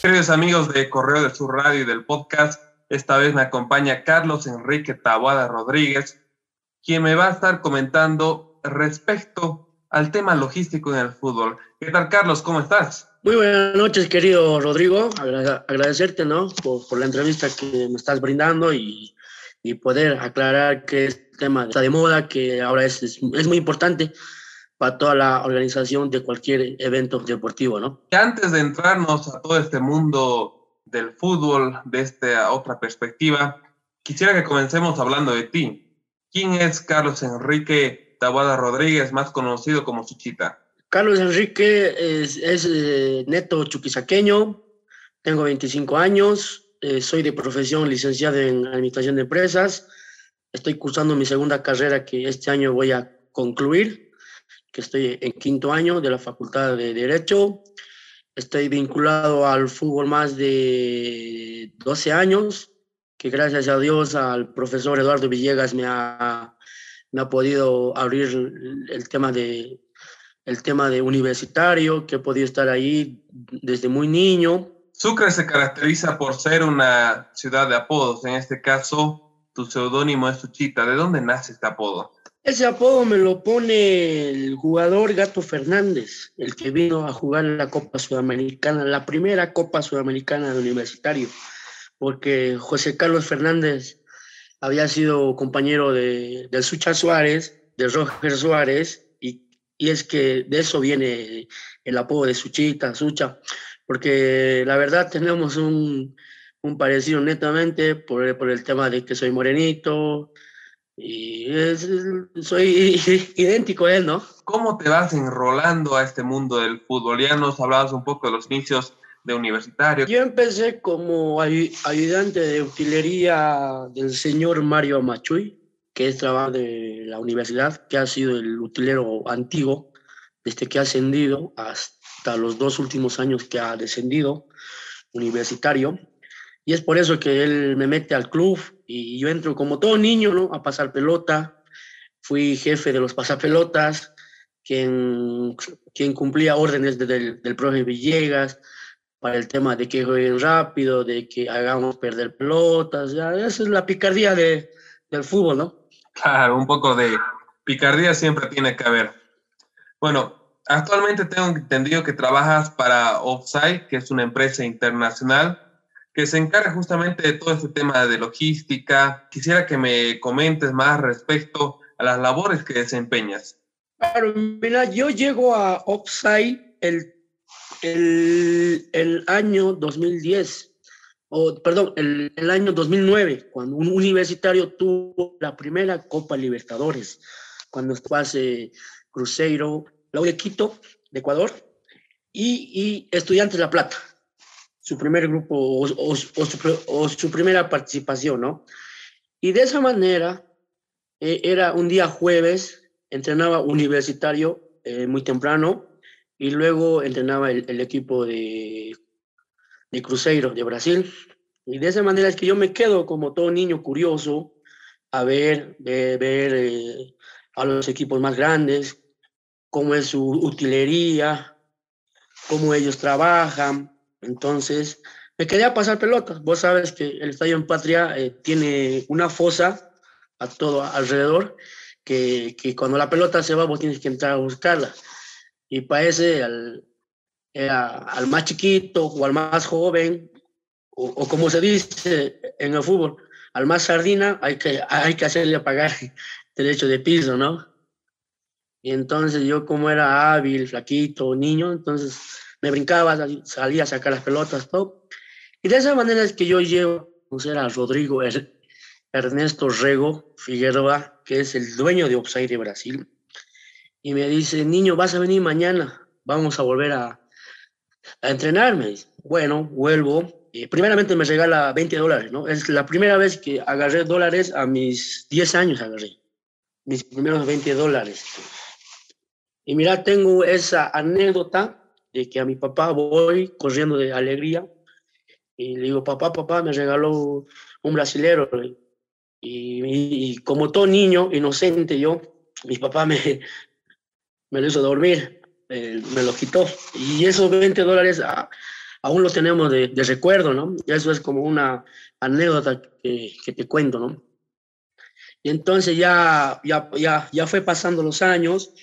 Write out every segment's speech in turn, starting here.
Queridos amigos de Correo de Sur Radio y del podcast, esta vez me acompaña Carlos Enrique Taboada Rodríguez, quien me va a estar comentando respecto al tema logístico en el fútbol. ¿Qué tal, Carlos? ¿Cómo estás? Muy buenas noches, querido Rodrigo. agradecerte, ¿no? Por, la entrevista que me estás brindando y, y poder aclarar que este tema está de moda, que ahora es, es, es muy importante para toda la organización de cualquier evento deportivo, ¿no? Antes de entrarnos a todo este mundo del fútbol, de esta otra perspectiva, quisiera que comencemos hablando de ti. ¿Quién es Carlos Enrique Tabuada Rodríguez, más conocido como Suchita? Carlos Enrique es, eh, neto chuquisaqueño, tengo 25 años, eh, soy de profesión licenciado en Administración de Empresas, estoy cursando mi segunda carrera que este año voy a concluir que estoy en quinto año de la Facultad de Derecho. Estoy vinculado al fútbol más de 12 años, que gracias a Dios al profesor Eduardo Villegas me ha, me ha podido abrir el tema de el tema de universitario, que he podido estar ahí desde muy niño. Sucre se caracteriza por ser una ciudad de apodos. En este caso, tu seudónimo es Suchita. ¿De dónde nace este apodo? Ese apodo me lo pone el jugador Gato Fernández, el que vino a jugar la Copa Sudamericana, la primera Copa Sudamericana de Universitario, porque José Carlos Fernández había sido compañero de, de Sucha Suárez, de Roger Suárez, y, y, es que de eso viene el apodo de Suchita, Sucha, porque la verdad tenemos un, un parecido netamente por, por el tema de que soy morenito, y soy idéntico a él, ¿no? ¿Cómo te vas enrolando a este mundo del fútbol? Ya nos hablabas un poco de los inicios de universitario. Yo empecé como ayudante de utilería del señor Mario Amachuy, que es trabajo de la universidad, que ha sido el utilero antiguo desde que ha ascendido hasta los dos últimos años que ha descendido universitario. Y es por eso que él me mete al club y yo entro como todo niño, ¿no? A pasar pelota. Fui jefe de los pasapelotas, quien, quien cumplía órdenes del, del profe Villegas para el tema de que jueguen rápido, de que hagamos perder pelotas. Ya, esa es la picardía de, del fútbol, ¿no? Claro, un poco de picardía siempre tiene que haber. Bueno, actualmente tengo entendido que trabajas para Offside, que es una empresa internacional que se encarga justamente de todo este tema de logística. Quisiera que me comentes más respecto a las labores que desempeñas. Claro, mira, yo llego a Offside el, el, el, año 2010, o perdón, el, el, año 2009, cuando un universitario tuvo la primera Copa Libertadores, cuando hace Cruzeiro, la de Quito, de Ecuador, y, y Estudiantes La Plata su primer grupo o, su, primera participación, ¿no? Y de esa manera, eh, era un día jueves, entrenaba universitario eh, muy temprano y luego entrenaba el, el, equipo de, de Cruzeiro de Brasil. Y de esa manera es que yo me quedo como todo niño curioso a ver, ver, ver eh, a los equipos más grandes, cómo es su utilería, cómo ellos trabajan, entonces, me quería pasar pelotas. Vos sabes que el Estadio en Patria eh, tiene una fosa a todo alrededor, que, que, cuando la pelota se va, vos tienes que entrar a buscarla. Y parece al, al más chiquito o al más joven, o, o, como se dice en el fútbol, al más sardina, hay que, hay que hacerle pagar derecho de piso, ¿no? Y entonces yo como era hábil, flaquito, niño, entonces me brincaba, salía a sacar las pelotas, todo. Y de esa manera es que yo llevo a conocer a Rodrigo Ernesto Rego Figueroa, que es el dueño de Upside de Brasil. Y me dice, niño, vas a venir mañana, vamos a volver a, a entrenarme. Bueno, vuelvo. Y primeramente me regala 20 dólares, ¿no? Es la primera vez que agarré dólares a mis 10 años, agarré. Mis primeros 20 dólares. Y mira, tengo esa anécdota de que a mi papá voy corriendo de alegría y le digo, papá, papá, me regaló un brasilero. Y, como todo niño inocente yo, mi papá me, me lo hizo dormir, eh, me lo quitó. Y esos 20 dólares aún lo tenemos de, recuerdo, ¿no? Eso es como una anécdota que, te cuento, ¿no? Y entonces ya, ya, ya, ya fue pasando los años,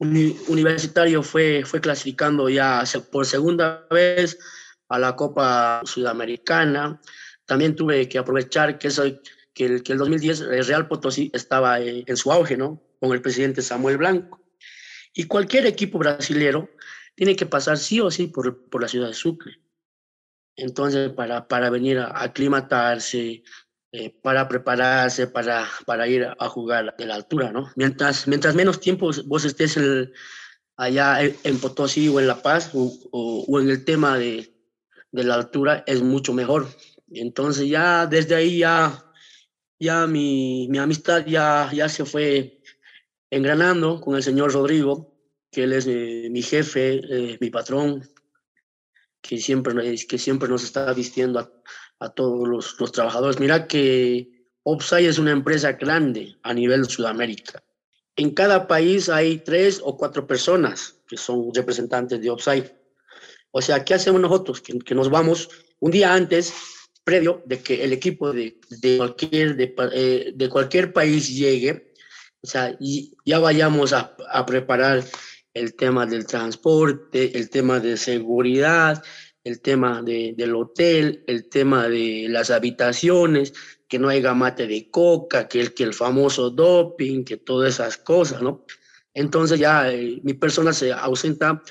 Universitario fue, fue clasificando ya por segunda vez a la Copa Sudamericana. También tuve que aprovechar que, soy, que, el, que el 2010 el Real Potosí estaba en, en su auge, ¿no? Con el presidente Samuel Blanco. Y cualquier equipo brasilero tiene que pasar sí o sí por, por la ciudad de Sucre. Entonces, para, para venir a aclimatarse, eh, para prepararse, para, para ir a jugar de la altura, ¿no? Mientras, mientras menos tiempo vos estés allá en, Potosí o en La Paz o, en el tema de, de, la altura, es mucho mejor. Entonces, ya desde ahí ya, ya mi, mi amistad ya, ya se fue engranando con el señor Rodrigo que él es eh, mi jefe, eh, mi patrón, que siempre, que siempre nos está vistiendo a, a todos los, los, trabajadores. Mira que Opsai es una empresa grande a nivel Sudamérica. En cada país hay tres o cuatro personas que son representantes de Opsai. O sea, ¿qué hacemos nosotros? Que, que nos vamos un día antes, previo de que el equipo de, de cualquier, de, eh, de, cualquier país llegue, o sea, y ya vayamos a, a preparar el tema del transporte, el tema de seguridad, el tema de, del hotel, el tema de las habitaciones, que no haya mate de coca, que el, que el famoso doping, que todas esas cosas, ¿no? Entonces ya eh, mi persona se ausenta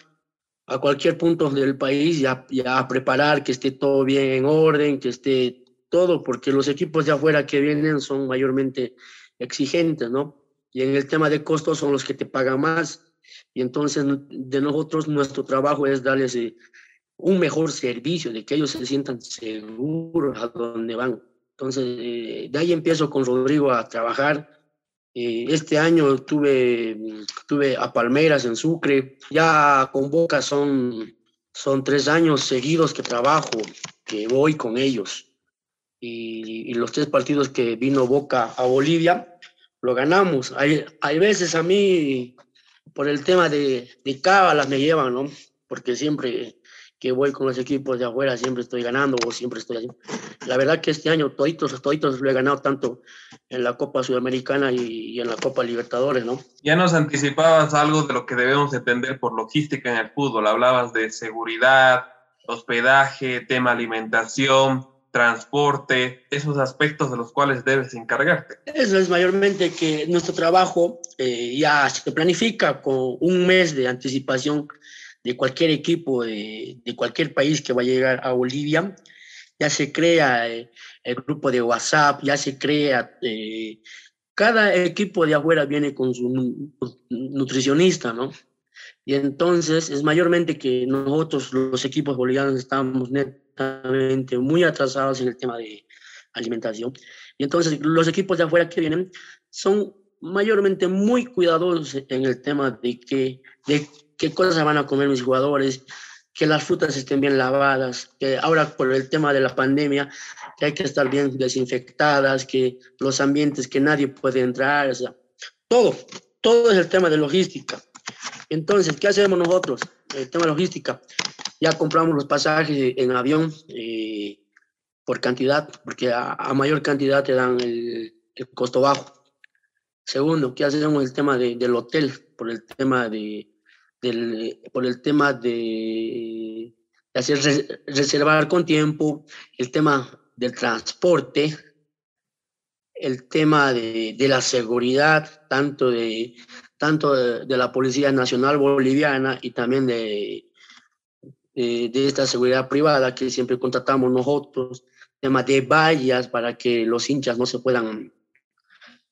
a cualquier punto del país ya, ya a preparar que esté todo bien en orden, que esté todo, porque los equipos de afuera que vienen son mayormente exigentes, ¿no? Y en el tema de costos son los que te pagan más y entonces de nosotros nuestro trabajo es darles eh, un mejor servicio, de que ellos se sientan seguros a donde van. Entonces, eh, de ahí empiezo con Rodrigo a trabajar. Eh, este año tuve, tuve a Palmeras en Sucre. Ya con Boca son, son tres años seguidos que trabajo, que voy con ellos. Y, los tres partidos que vino Boca a Bolivia, lo ganamos. Hay, hay veces a mí por el tema de, de cábalas me llevan, ¿no? Porque siempre que voy con los equipos de afuera siempre estoy ganando o siempre estoy así. La verdad que este año toditos, toditos lo he ganado tanto en la Copa Sudamericana y, y, en la Copa Libertadores, ¿no? Ya nos anticipabas algo de lo que debemos entender por logística en el fútbol. Hablabas de seguridad, hospedaje, tema alimentación, transporte, esos aspectos de los cuales debes encargarte. Eso es mayormente que nuestro trabajo eh, ya se planifica con un mes de anticipación de cualquier equipo de, de cualquier país que va a llegar a Bolivia. Ya se crea eh, el grupo de WhatsApp, ya se crea... Eh, cada equipo de afuera viene con su nutricionista, ¿no? Y entonces es mayormente que nosotros, los equipos bolivianos, estamos net, muy atrasados en el tema de alimentación. Y entonces los equipos de afuera que vienen son mayormente muy cuidadosos en el tema de, que, qué cosas van a comer mis jugadores, que las frutas estén bien lavadas, que ahora por el tema de la pandemia que hay que estar bien desinfectadas, que los ambientes que nadie puede entrar, o sea, todo, todo es el tema de logística. Entonces, ¿qué hacemos nosotros? El tema de logística ya compramos los pasajes en avión eh, por cantidad, porque a, mayor cantidad te dan el, el, costo bajo. Segundo, ¿qué hacemos el tema de, del hotel? Por el tema de, del, por el tema de, de hacer res, reservar con tiempo, el tema del transporte, el tema de, de la seguridad, tanto de, tanto de, de, la Policía Nacional Boliviana y también de, de esta seguridad privada que siempre contratamos nosotros, tema de vallas para que los hinchas no se puedan,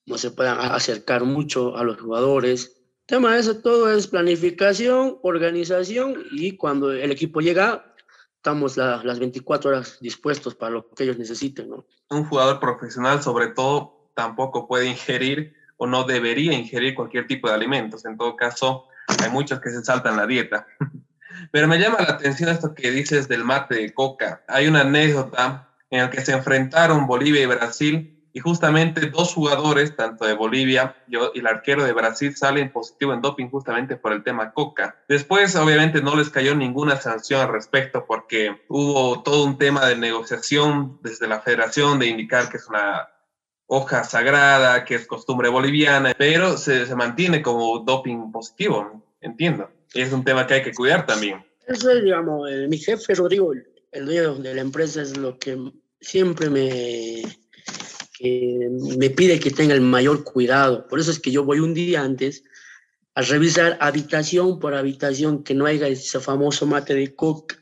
no se puedan acercar mucho a los jugadores. Tema de eso todo es planificación, organización y cuando el equipo llega, estamos la, las 24 horas dispuestos para lo que ellos necesiten. Un jugador profesional sobre todo tampoco puede ingerir o no debería ingerir cualquier tipo de alimentos. En todo caso, hay muchos que se saltan la dieta. Pero me llama la atención esto que dices del mate de coca. Hay una anécdota en la que se enfrentaron Bolivia y Brasil y justamente dos jugadores, tanto de Bolivia y el arquero de Brasil, salen positivo en doping justamente por el tema coca. Después, obviamente, no les cayó ninguna sanción al respecto porque hubo todo un tema de negociación desde la federación de indicar que es una hoja sagrada, que es costumbre boliviana, pero se, se mantiene como doping positivo, entiendo. Es un tema que hay que cuidar también. Eso es, digamos, mi jefe Rodrigo, el dueño de la empresa, es lo que siempre me, me pide que tenga el mayor cuidado. Por eso es que yo voy un día antes a revisar habitación por habitación, que no haya ese famoso mate de coca,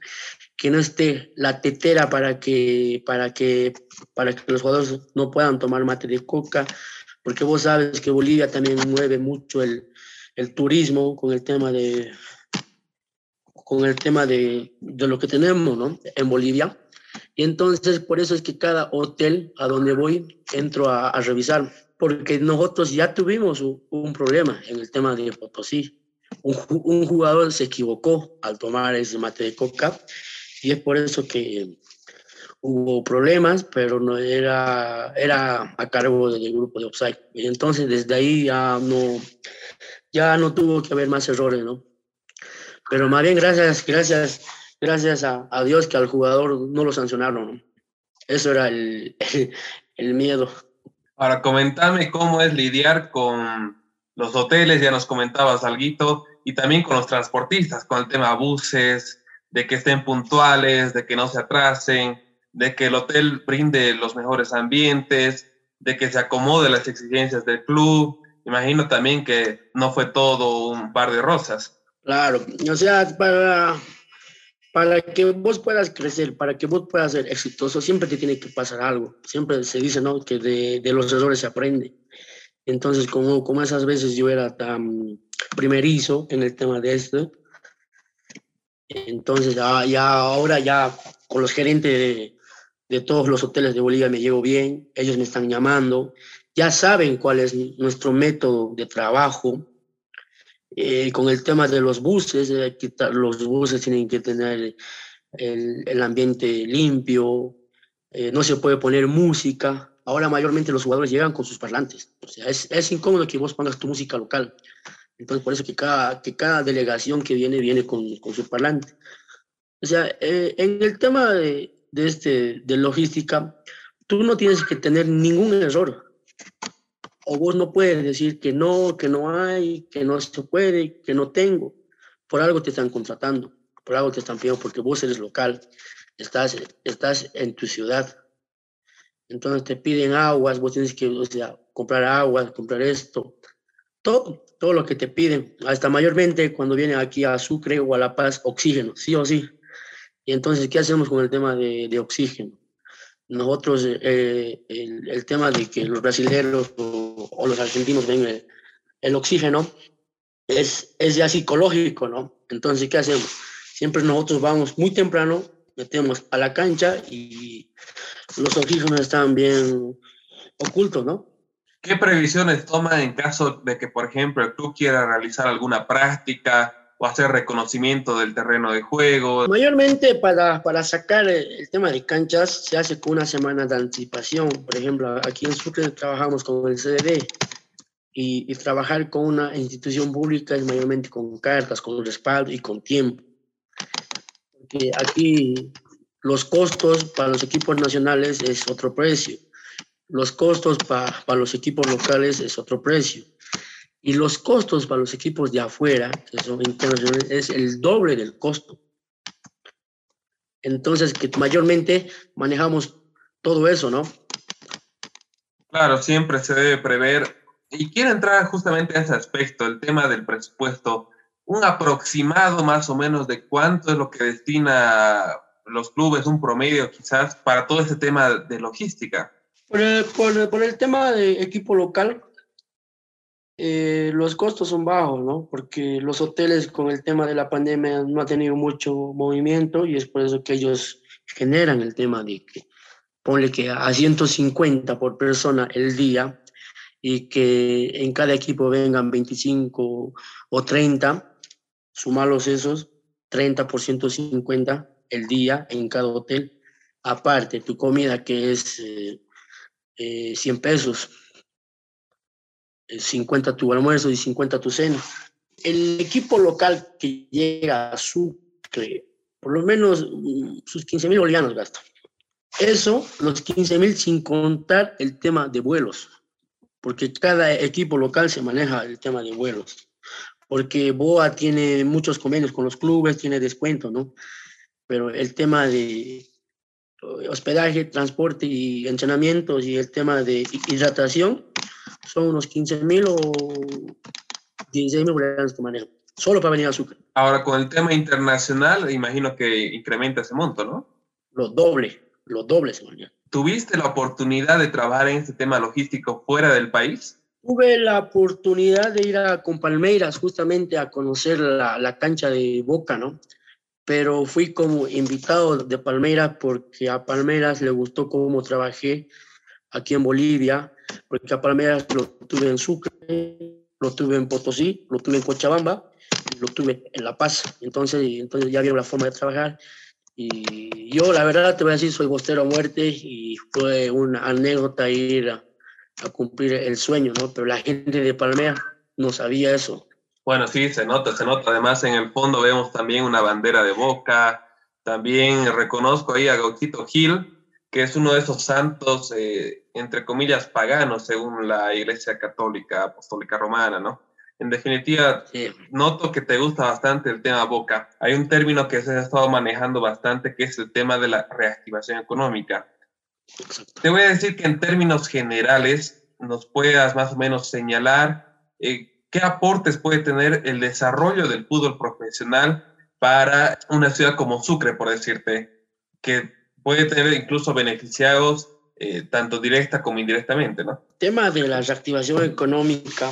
que no esté la tetera para que, para que, para que los jugadores no puedan tomar mate de coca, porque vos sabes que Bolivia también mueve mucho el, el turismo con el tema de con el tema de, de lo que tenemos ¿no? en Bolivia y entonces, por eso es que cada hotel a donde voy, entro a, revisar, porque nosotros ya tuvimos un, problema en el tema de Potosí. Un, un, jugador se equivocó al tomar ese mate de coca y es por eso que hubo problemas, pero no era, era a cargo del grupo de Offside. Y entonces, desde ahí ya no, ya no tuvo que haber más errores, ¿no? Pero más bien, gracias, gracias gracias a, Dios que al jugador no lo sancionaron. Eso era el, el, miedo. Ahora, comentarme cómo es lidiar con los hoteles, ya nos comentabas algo, y también con los transportistas, con el tema buses, de que estén puntuales, de que no se atrasen, de que el hotel brinde los mejores ambientes, de que se acomode las exigencias del club. Imagino también que no fue todo un par de rosas. Claro, o sea, para, para que vos puedas crecer, para que vos puedas ser exitoso, siempre te tiene que pasar algo. Siempre se dice, ¿no? Que de, de los errores se aprende. Entonces, como, como esas veces yo era tan primerizo en el tema de esto, entonces ya, ya ahora ya con los gerentes de, de todos los hoteles de Bolivia me llevo bien, ellos me están llamando, ya saben cuál es nuestro método de trabajo, eh, con el tema de los buses, eh, los buses tienen que tener el, el ambiente limpio, eh, no se puede poner música. Ahora mayormente los jugadores llegan con sus parlantes. O sea, es, es, incómodo que vos pongas tu música local. Entonces, por eso que cada, que cada delegación que viene, viene con, con su parlante. O sea, en el tema de, de, este, de logística, tú no tienes que tener ningún error o vos no puedes decir que no, que no hay, que no se puede, que no tengo. Por algo te están contratando, por algo te están pidiendo, porque vos eres local, estás, estás en tu ciudad. Entonces te piden aguas, vos tienes que o sea, comprar aguas, comprar esto, todo, todo lo que te piden, hasta mayormente cuando vienen aquí a Sucre o a La Paz, oxígeno, sí o sí. Y entonces, ¿qué hacemos con el tema de, de oxígeno? Nosotros, eh, el, el, tema de que los brasileños o, los argentinos ven el, oxígeno es, es ya psicológico, ¿no? Entonces, ¿qué hacemos? Siempre nosotros vamos muy temprano, metemos a la cancha y los oxígenos están bien ocultos, ¿no? ¿Qué previsiones toma en caso de que, por ejemplo, tú quieras realizar alguna práctica o hacer reconocimiento del terreno de juego. Mayormente para, para sacar el, tema de canchas se hace con una semana de anticipación. Por ejemplo, aquí en Sucre trabajamos con el CDD y, y, trabajar con una institución pública es mayormente con cartas, con respaldo y con tiempo. Porque aquí los costos para los equipos nacionales es otro precio. Los costos para, para los equipos locales es otro precio y los costos para los equipos de afuera, que son internacionales, es el doble del costo. Entonces, que mayormente manejamos todo eso, ¿no? Claro, siempre se debe prever. Y quiero entrar justamente a ese aspecto, el tema del presupuesto. Un aproximado más o menos de cuánto es lo que destina los clubes, un promedio quizás, para todo ese tema de logística. Por el, por, por el tema de equipo local, eh, los costos son bajos, ¿no? Porque los hoteles con el tema de la pandemia no han tenido mucho movimiento y es por eso que ellos generan el tema de que ponle que a 150 por persona el día y que en cada equipo vengan 25 o 30, sumarlos esos, 30 por 150 el día en cada hotel. Aparte, tu comida que es, eh, 100 pesos. 50 tu almuerzo y 50 tu cena. El equipo local que llega a Sucre, por lo menos mm, sus 15 mil bolivianos gasta. Eso, los 15 mil sin contar el tema de vuelos, porque cada equipo local se maneja el tema de vuelos, porque BOA tiene muchos convenios con los clubes, tiene descuento, ¿no? Pero el tema de eh, hospedaje, transporte y entrenamientos y el tema de hidratación son unos 15 mil o 16 mil bolivianos que manejan, solo para venir a Sucre. Ahora, con el tema internacional, imagino que incrementa ese monto, ¿no? Lo doble los dobles, ¿Tuviste la oportunidad de trabajar en este tema logístico fuera del país? Tuve la oportunidad de ir a, con Palmeiras justamente a conocer la, la cancha de Boca, ¿no? Pero fui como invitado de Palmeiras porque a Palmeiras le gustó cómo trabajé aquí en Bolivia, porque a Palmeiras lo tuve en Sucre, lo tuve en Potosí, lo tuve en Cochabamba lo tuve en La Paz. Entonces, entonces ya vieron la forma de trabajar y yo, la verdad, te voy a decir, soy bostero a muerte y fue una anécdota ir a, cumplir el sueño, ¿no? Pero la gente de Palmea no sabía eso. Bueno, sí, se nota, se nota. Además, en el fondo vemos también una bandera de boca. También reconozco ahí a Gauchito Gil, que es uno de esos santos, eh, entre comillas, paganos, según la Iglesia Católica Apostólica Romana, ¿no? En definitiva, noto que te gusta bastante el tema Boca. Hay un término que se ha estado manejando bastante, que es el tema de la reactivación económica. Te voy a decir que en términos generales nos puedas más o menos señalar eh, qué aportes puede tener el desarrollo del fútbol profesional para una ciudad como Sucre, por decirte, que puede tener incluso beneficiados eh, tanto directa como indirectamente, ¿no? Tema de la reactivación económica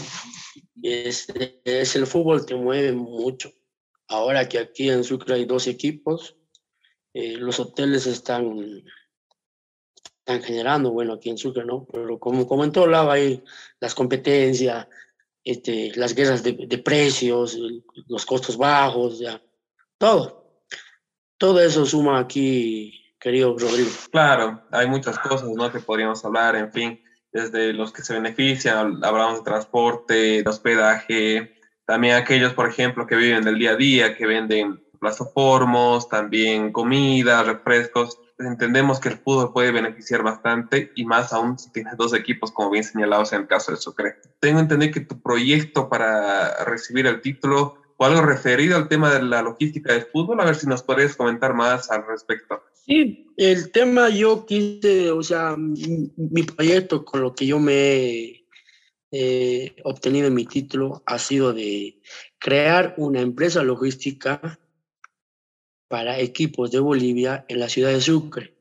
es, es el fútbol te mueve mucho. Ahora que aquí en Sucre hay dos equipos, eh, los hoteles están, están generando, bueno, aquí en Sucre, ¿no? Pero como, como en todo lado hay las competencias, este, las guerras de, de precios, los costos bajos, ya, todo. Todo eso suma aquí, querido Rodrigo. Claro, hay muchas cosas, ¿no? Que podríamos hablar, en fin desde los que se benefician, hablamos de transporte, de hospedaje, también aquellos, por ejemplo, que viven del día a día, que venden plazoformos, también comida, refrescos. Entendemos que el fútbol puede beneficiar bastante y más aún si tienes dos equipos, como bien señalados en el caso de Sucre. Tengo entendido que tu proyecto para recibir el título o algo referido al tema de la logística del fútbol, a ver si nos podrías comentar más al respecto. Sí, el tema yo quise, o sea, mi, proyecto con lo que yo me he eh, obtenido en mi título ha sido de crear una empresa logística para equipos de Bolivia en la ciudad de Sucre.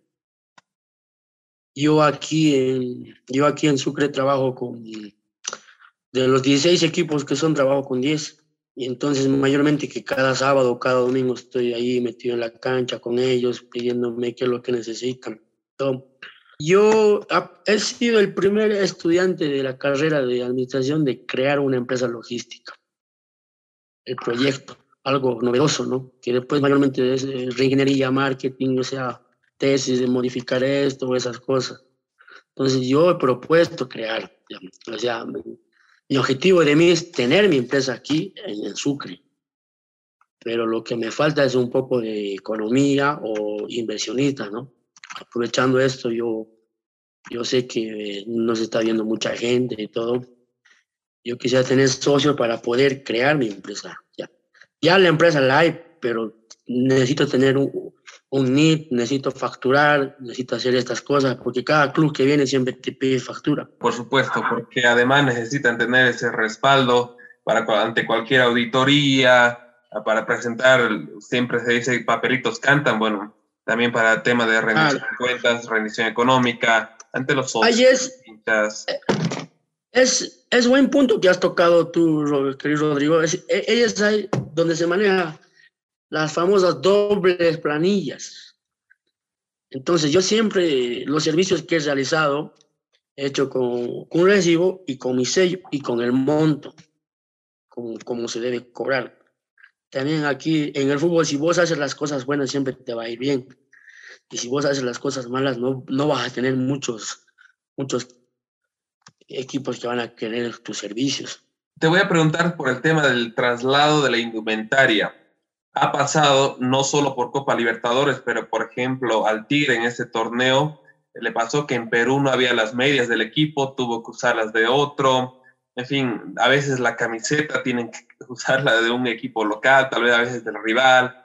Yo aquí en, yo aquí en Sucre trabajo con, de los 16 equipos que son, trabajo con 10. Y entonces mayormente que cada sábado, cada domingo estoy ahí metido en la cancha con ellos, pidiéndome qué es lo que necesitan. yo he sido el primer estudiante de la carrera de administración de crear una empresa logística. El proyecto, algo novedoso, ¿no? Que después mayormente es eh, reingeniería, marketing, o sea, tesis de modificar esto o esas cosas. Entonces yo he propuesto crear, o sea, mi objetivo de mí es tener mi empresa aquí en el Sucre, pero lo que me falta es un poco de economía o inversionista, ¿no? Aprovechando esto, yo, yo sé que no se está viendo mucha gente y todo. Yo quisiera tener socios para poder crear mi empresa. Ya, ya la empresa la hay, pero necesito tener un, un NIT, necesito facturar, necesito hacer estas cosas, porque cada club que viene siempre te pide factura. Por supuesto, porque además necesitan tener ese respaldo para ante cualquier auditoría, para presentar, siempre se dice papelitos cantan, bueno, también para el tema de rendición de cuentas, rendición económica, ante los socios. Es, es, es, buen punto que has tocado tú, querido Rodrigo. Es, e, es ahí donde se maneja las famosas dobles planillas. Entonces, yo siempre los servicios que he realizado, he hecho con, con un recibo y con mi sello y con el monto, como, como se debe cobrar. También aquí en el fútbol, si vos haces las cosas buenas, siempre te va a ir bien. Y si vos haces las cosas malas, no, no vas a tener muchos, muchos equipos que van a querer tus servicios. Te voy a preguntar por el tema del traslado de la indumentaria. Ha pasado no solo por Copa Libertadores, pero por ejemplo al Tigre en ese torneo le pasó que en Perú no había las medias del equipo, tuvo que usarlas de otro. En fin, a veces la camiseta tienen que usarla de un equipo local, tal vez a veces del rival.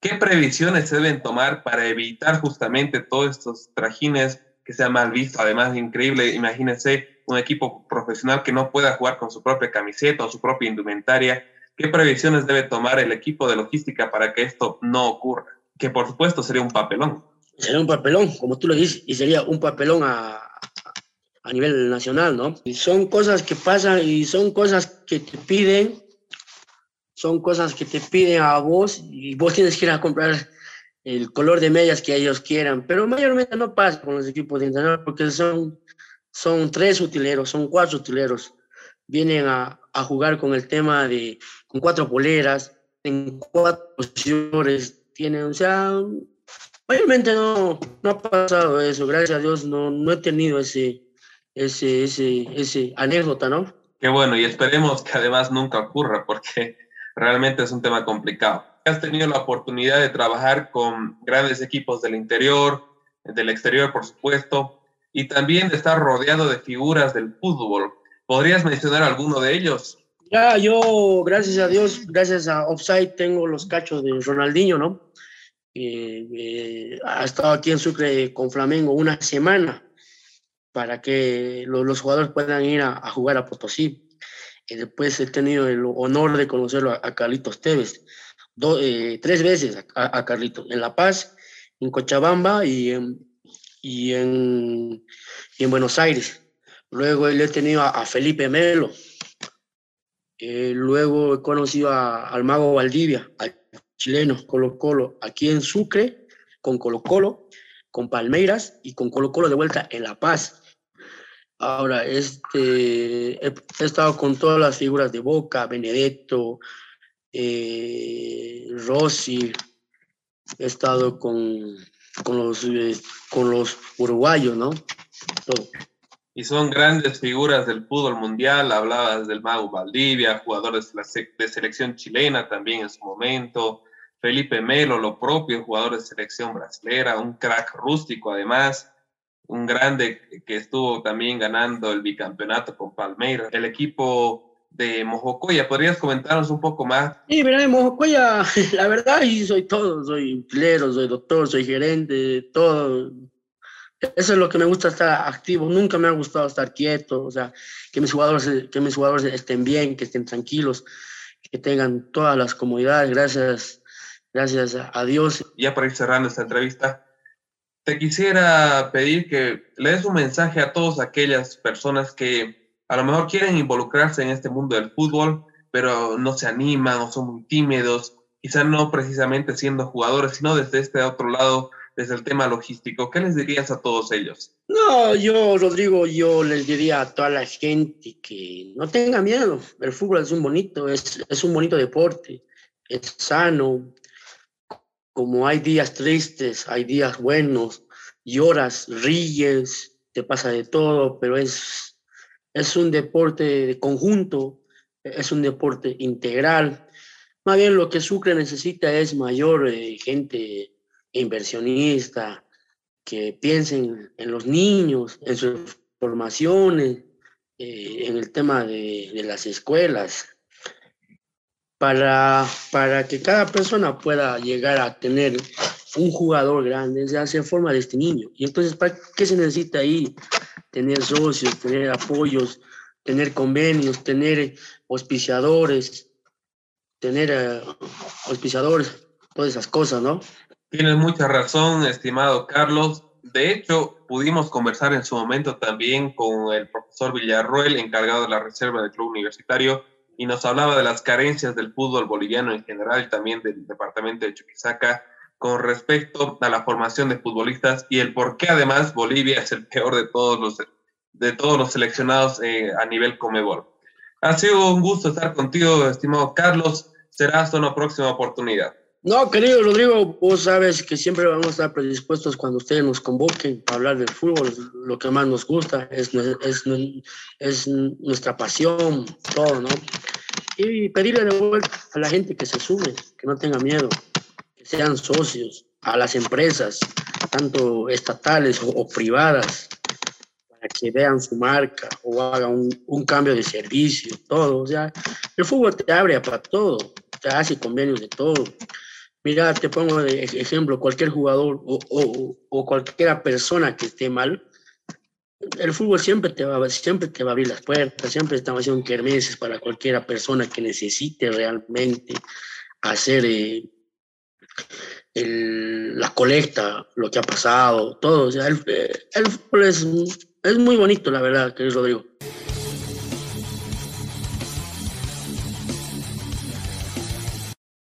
¿Qué previsiones se deben tomar para evitar justamente todos estos trajines que sea mal visto? Además, increíble, imagínense un equipo profesional que no pueda jugar con su propia camiseta o su propia indumentaria. ¿Qué previsiones debe tomar el equipo de logística para que esto no ocurra? Que por supuesto sería un papelón sería un papelón, como tú lo dices, y sería un papelón a, a nivel nacional, ¿no? Y son cosas que pasan y son cosas que te piden, son cosas que te piden a vos y vos tienes que ir a comprar el color de medias que ellos quieran, pero mayormente no pasa con los equipos de internacional porque son, son tres utileros, son cuatro utileros, vienen a, a jugar con el tema de, con cuatro poleras, en cuatro posiciones, tienen, o sea, Obviamente no, no ha pasado eso, gracias a Dios no, no he tenido ese, ese, ese, ese anécdota, ¿no? Qué bueno, y esperemos que además nunca ocurra, porque realmente es un tema complicado. Has tenido la oportunidad de trabajar con grandes equipos del interior, del exterior, por supuesto, y también estar rodeado de figuras del fútbol. ¿Podrías mencionar alguno de ellos? Ya, yo, gracias a Dios, gracias a Offside, tengo los cachos de Ronaldinho, ¿no? eh, ha estado aquí en Sucre con Flamengo una semana para que los, jugadores puedan ir a, jugar a Potosí. Y después he tenido el honor de conocerlo a, Carlitos Tevez, eh, tres veces a, Carlitos, en La Paz, en Cochabamba y en, y en, en Buenos Aires. Luego le he tenido a, Felipe Melo. Eh, luego he conocido al mago Valdivia, chilenos, Colo Colo, aquí en Sucre, con Colo Colo, con Palmeiras y con Colo Colo de vuelta en La Paz. Ahora, este, he, estado con todas las figuras de Boca, Benedetto, eh, Rossi, he estado con, con, los, eh, con los uruguayos, ¿no? Y son grandes figuras del fútbol mundial, hablabas del Mago Valdivia, jugadores de selección chilena también en su momento, Felipe Melo, lo propio, jugador de selección brasilera, un crack rústico además, un grande que estuvo también ganando el bicampeonato con Palmeiras, el equipo de Mojocoya. ¿Podrías comentarnos un poco más? Sí, mira, en Mojocoya, la verdad, sí, soy todo, soy empleado, soy doctor, soy gerente, todo. Eso es lo que me gusta estar activo. Nunca me ha gustado estar quieto, o sea, que mis jugadores, que mis jugadores estén bien, que estén tranquilos, que tengan todas las comodidades. Gracias Gracias a Dios. Ya para ir cerrando esta entrevista, te quisiera pedir que le des un mensaje a todas aquellas personas que a lo mejor quieren involucrarse en este mundo del fútbol, pero no se animan o son muy tímidos, quizá no precisamente siendo jugadores, sino desde este otro lado, desde el tema logístico. ¿Qué les dirías a todos ellos? No, yo, Rodrigo, yo les diría a toda la gente que no tenga miedo. El fútbol es un bonito, es, es un bonito deporte, es sano, como hay días tristes, hay días buenos, lloras, ríes, te pasa de todo, pero es, es un deporte de conjunto, es un deporte integral. Más bien lo que Sucre necesita es mayor eh, gente inversionista, que piensen en los niños, en sus formaciones, eh, en el tema de, de las escuelas para, para que cada persona pueda llegar a tener un jugador grande, se hace forma de este niño. Y entonces, ¿para qué se necesita ahí? Tener socios, tener apoyos, tener convenios, tener auspiciadores, tener eh, auspiciadores, todas esas cosas, ¿no? Tienes mucha razón, estimado Carlos. De hecho, pudimos conversar en su momento también con el profesor Villarruel, encargado de la reserva del club universitario, y nos hablaba de las carencias del fútbol boliviano en general y también del departamento de Chuquisaca con respecto a la formación de futbolistas y el por qué además Bolivia es el peor de todos los, de todos los seleccionados eh, a nivel Comebol. Ha sido un gusto estar contigo, estimado Carlos. Será hasta una próxima oportunidad. No, querido Rodrigo, vos sabes que siempre vamos a estar predispuestos cuando ustedes nos convoquen para hablar del fútbol. Lo que más nos gusta es, es, es nuestra pasión, todo, ¿no? Y pedirle de vuelta a la gente que se sume, que no tenga miedo, sean socios, a las empresas, tanto estatales o, privadas, para que vean su marca o hagan un, un, cambio de servicio, todo. O sea, el fútbol te abre para todo, te hace convenios de todo. Mira, te pongo de ejemplo, cualquier jugador o, o, o cualquier persona que esté mal, el fútbol siempre te va, siempre te va a abrir las puertas, siempre estamos haciendo kermeses para cualquier persona que necesite realmente hacer eh, el, la colecta, lo que ha pasado, todo. O sea, el, el fútbol es, es muy bonito, la verdad, querido Rodrigo.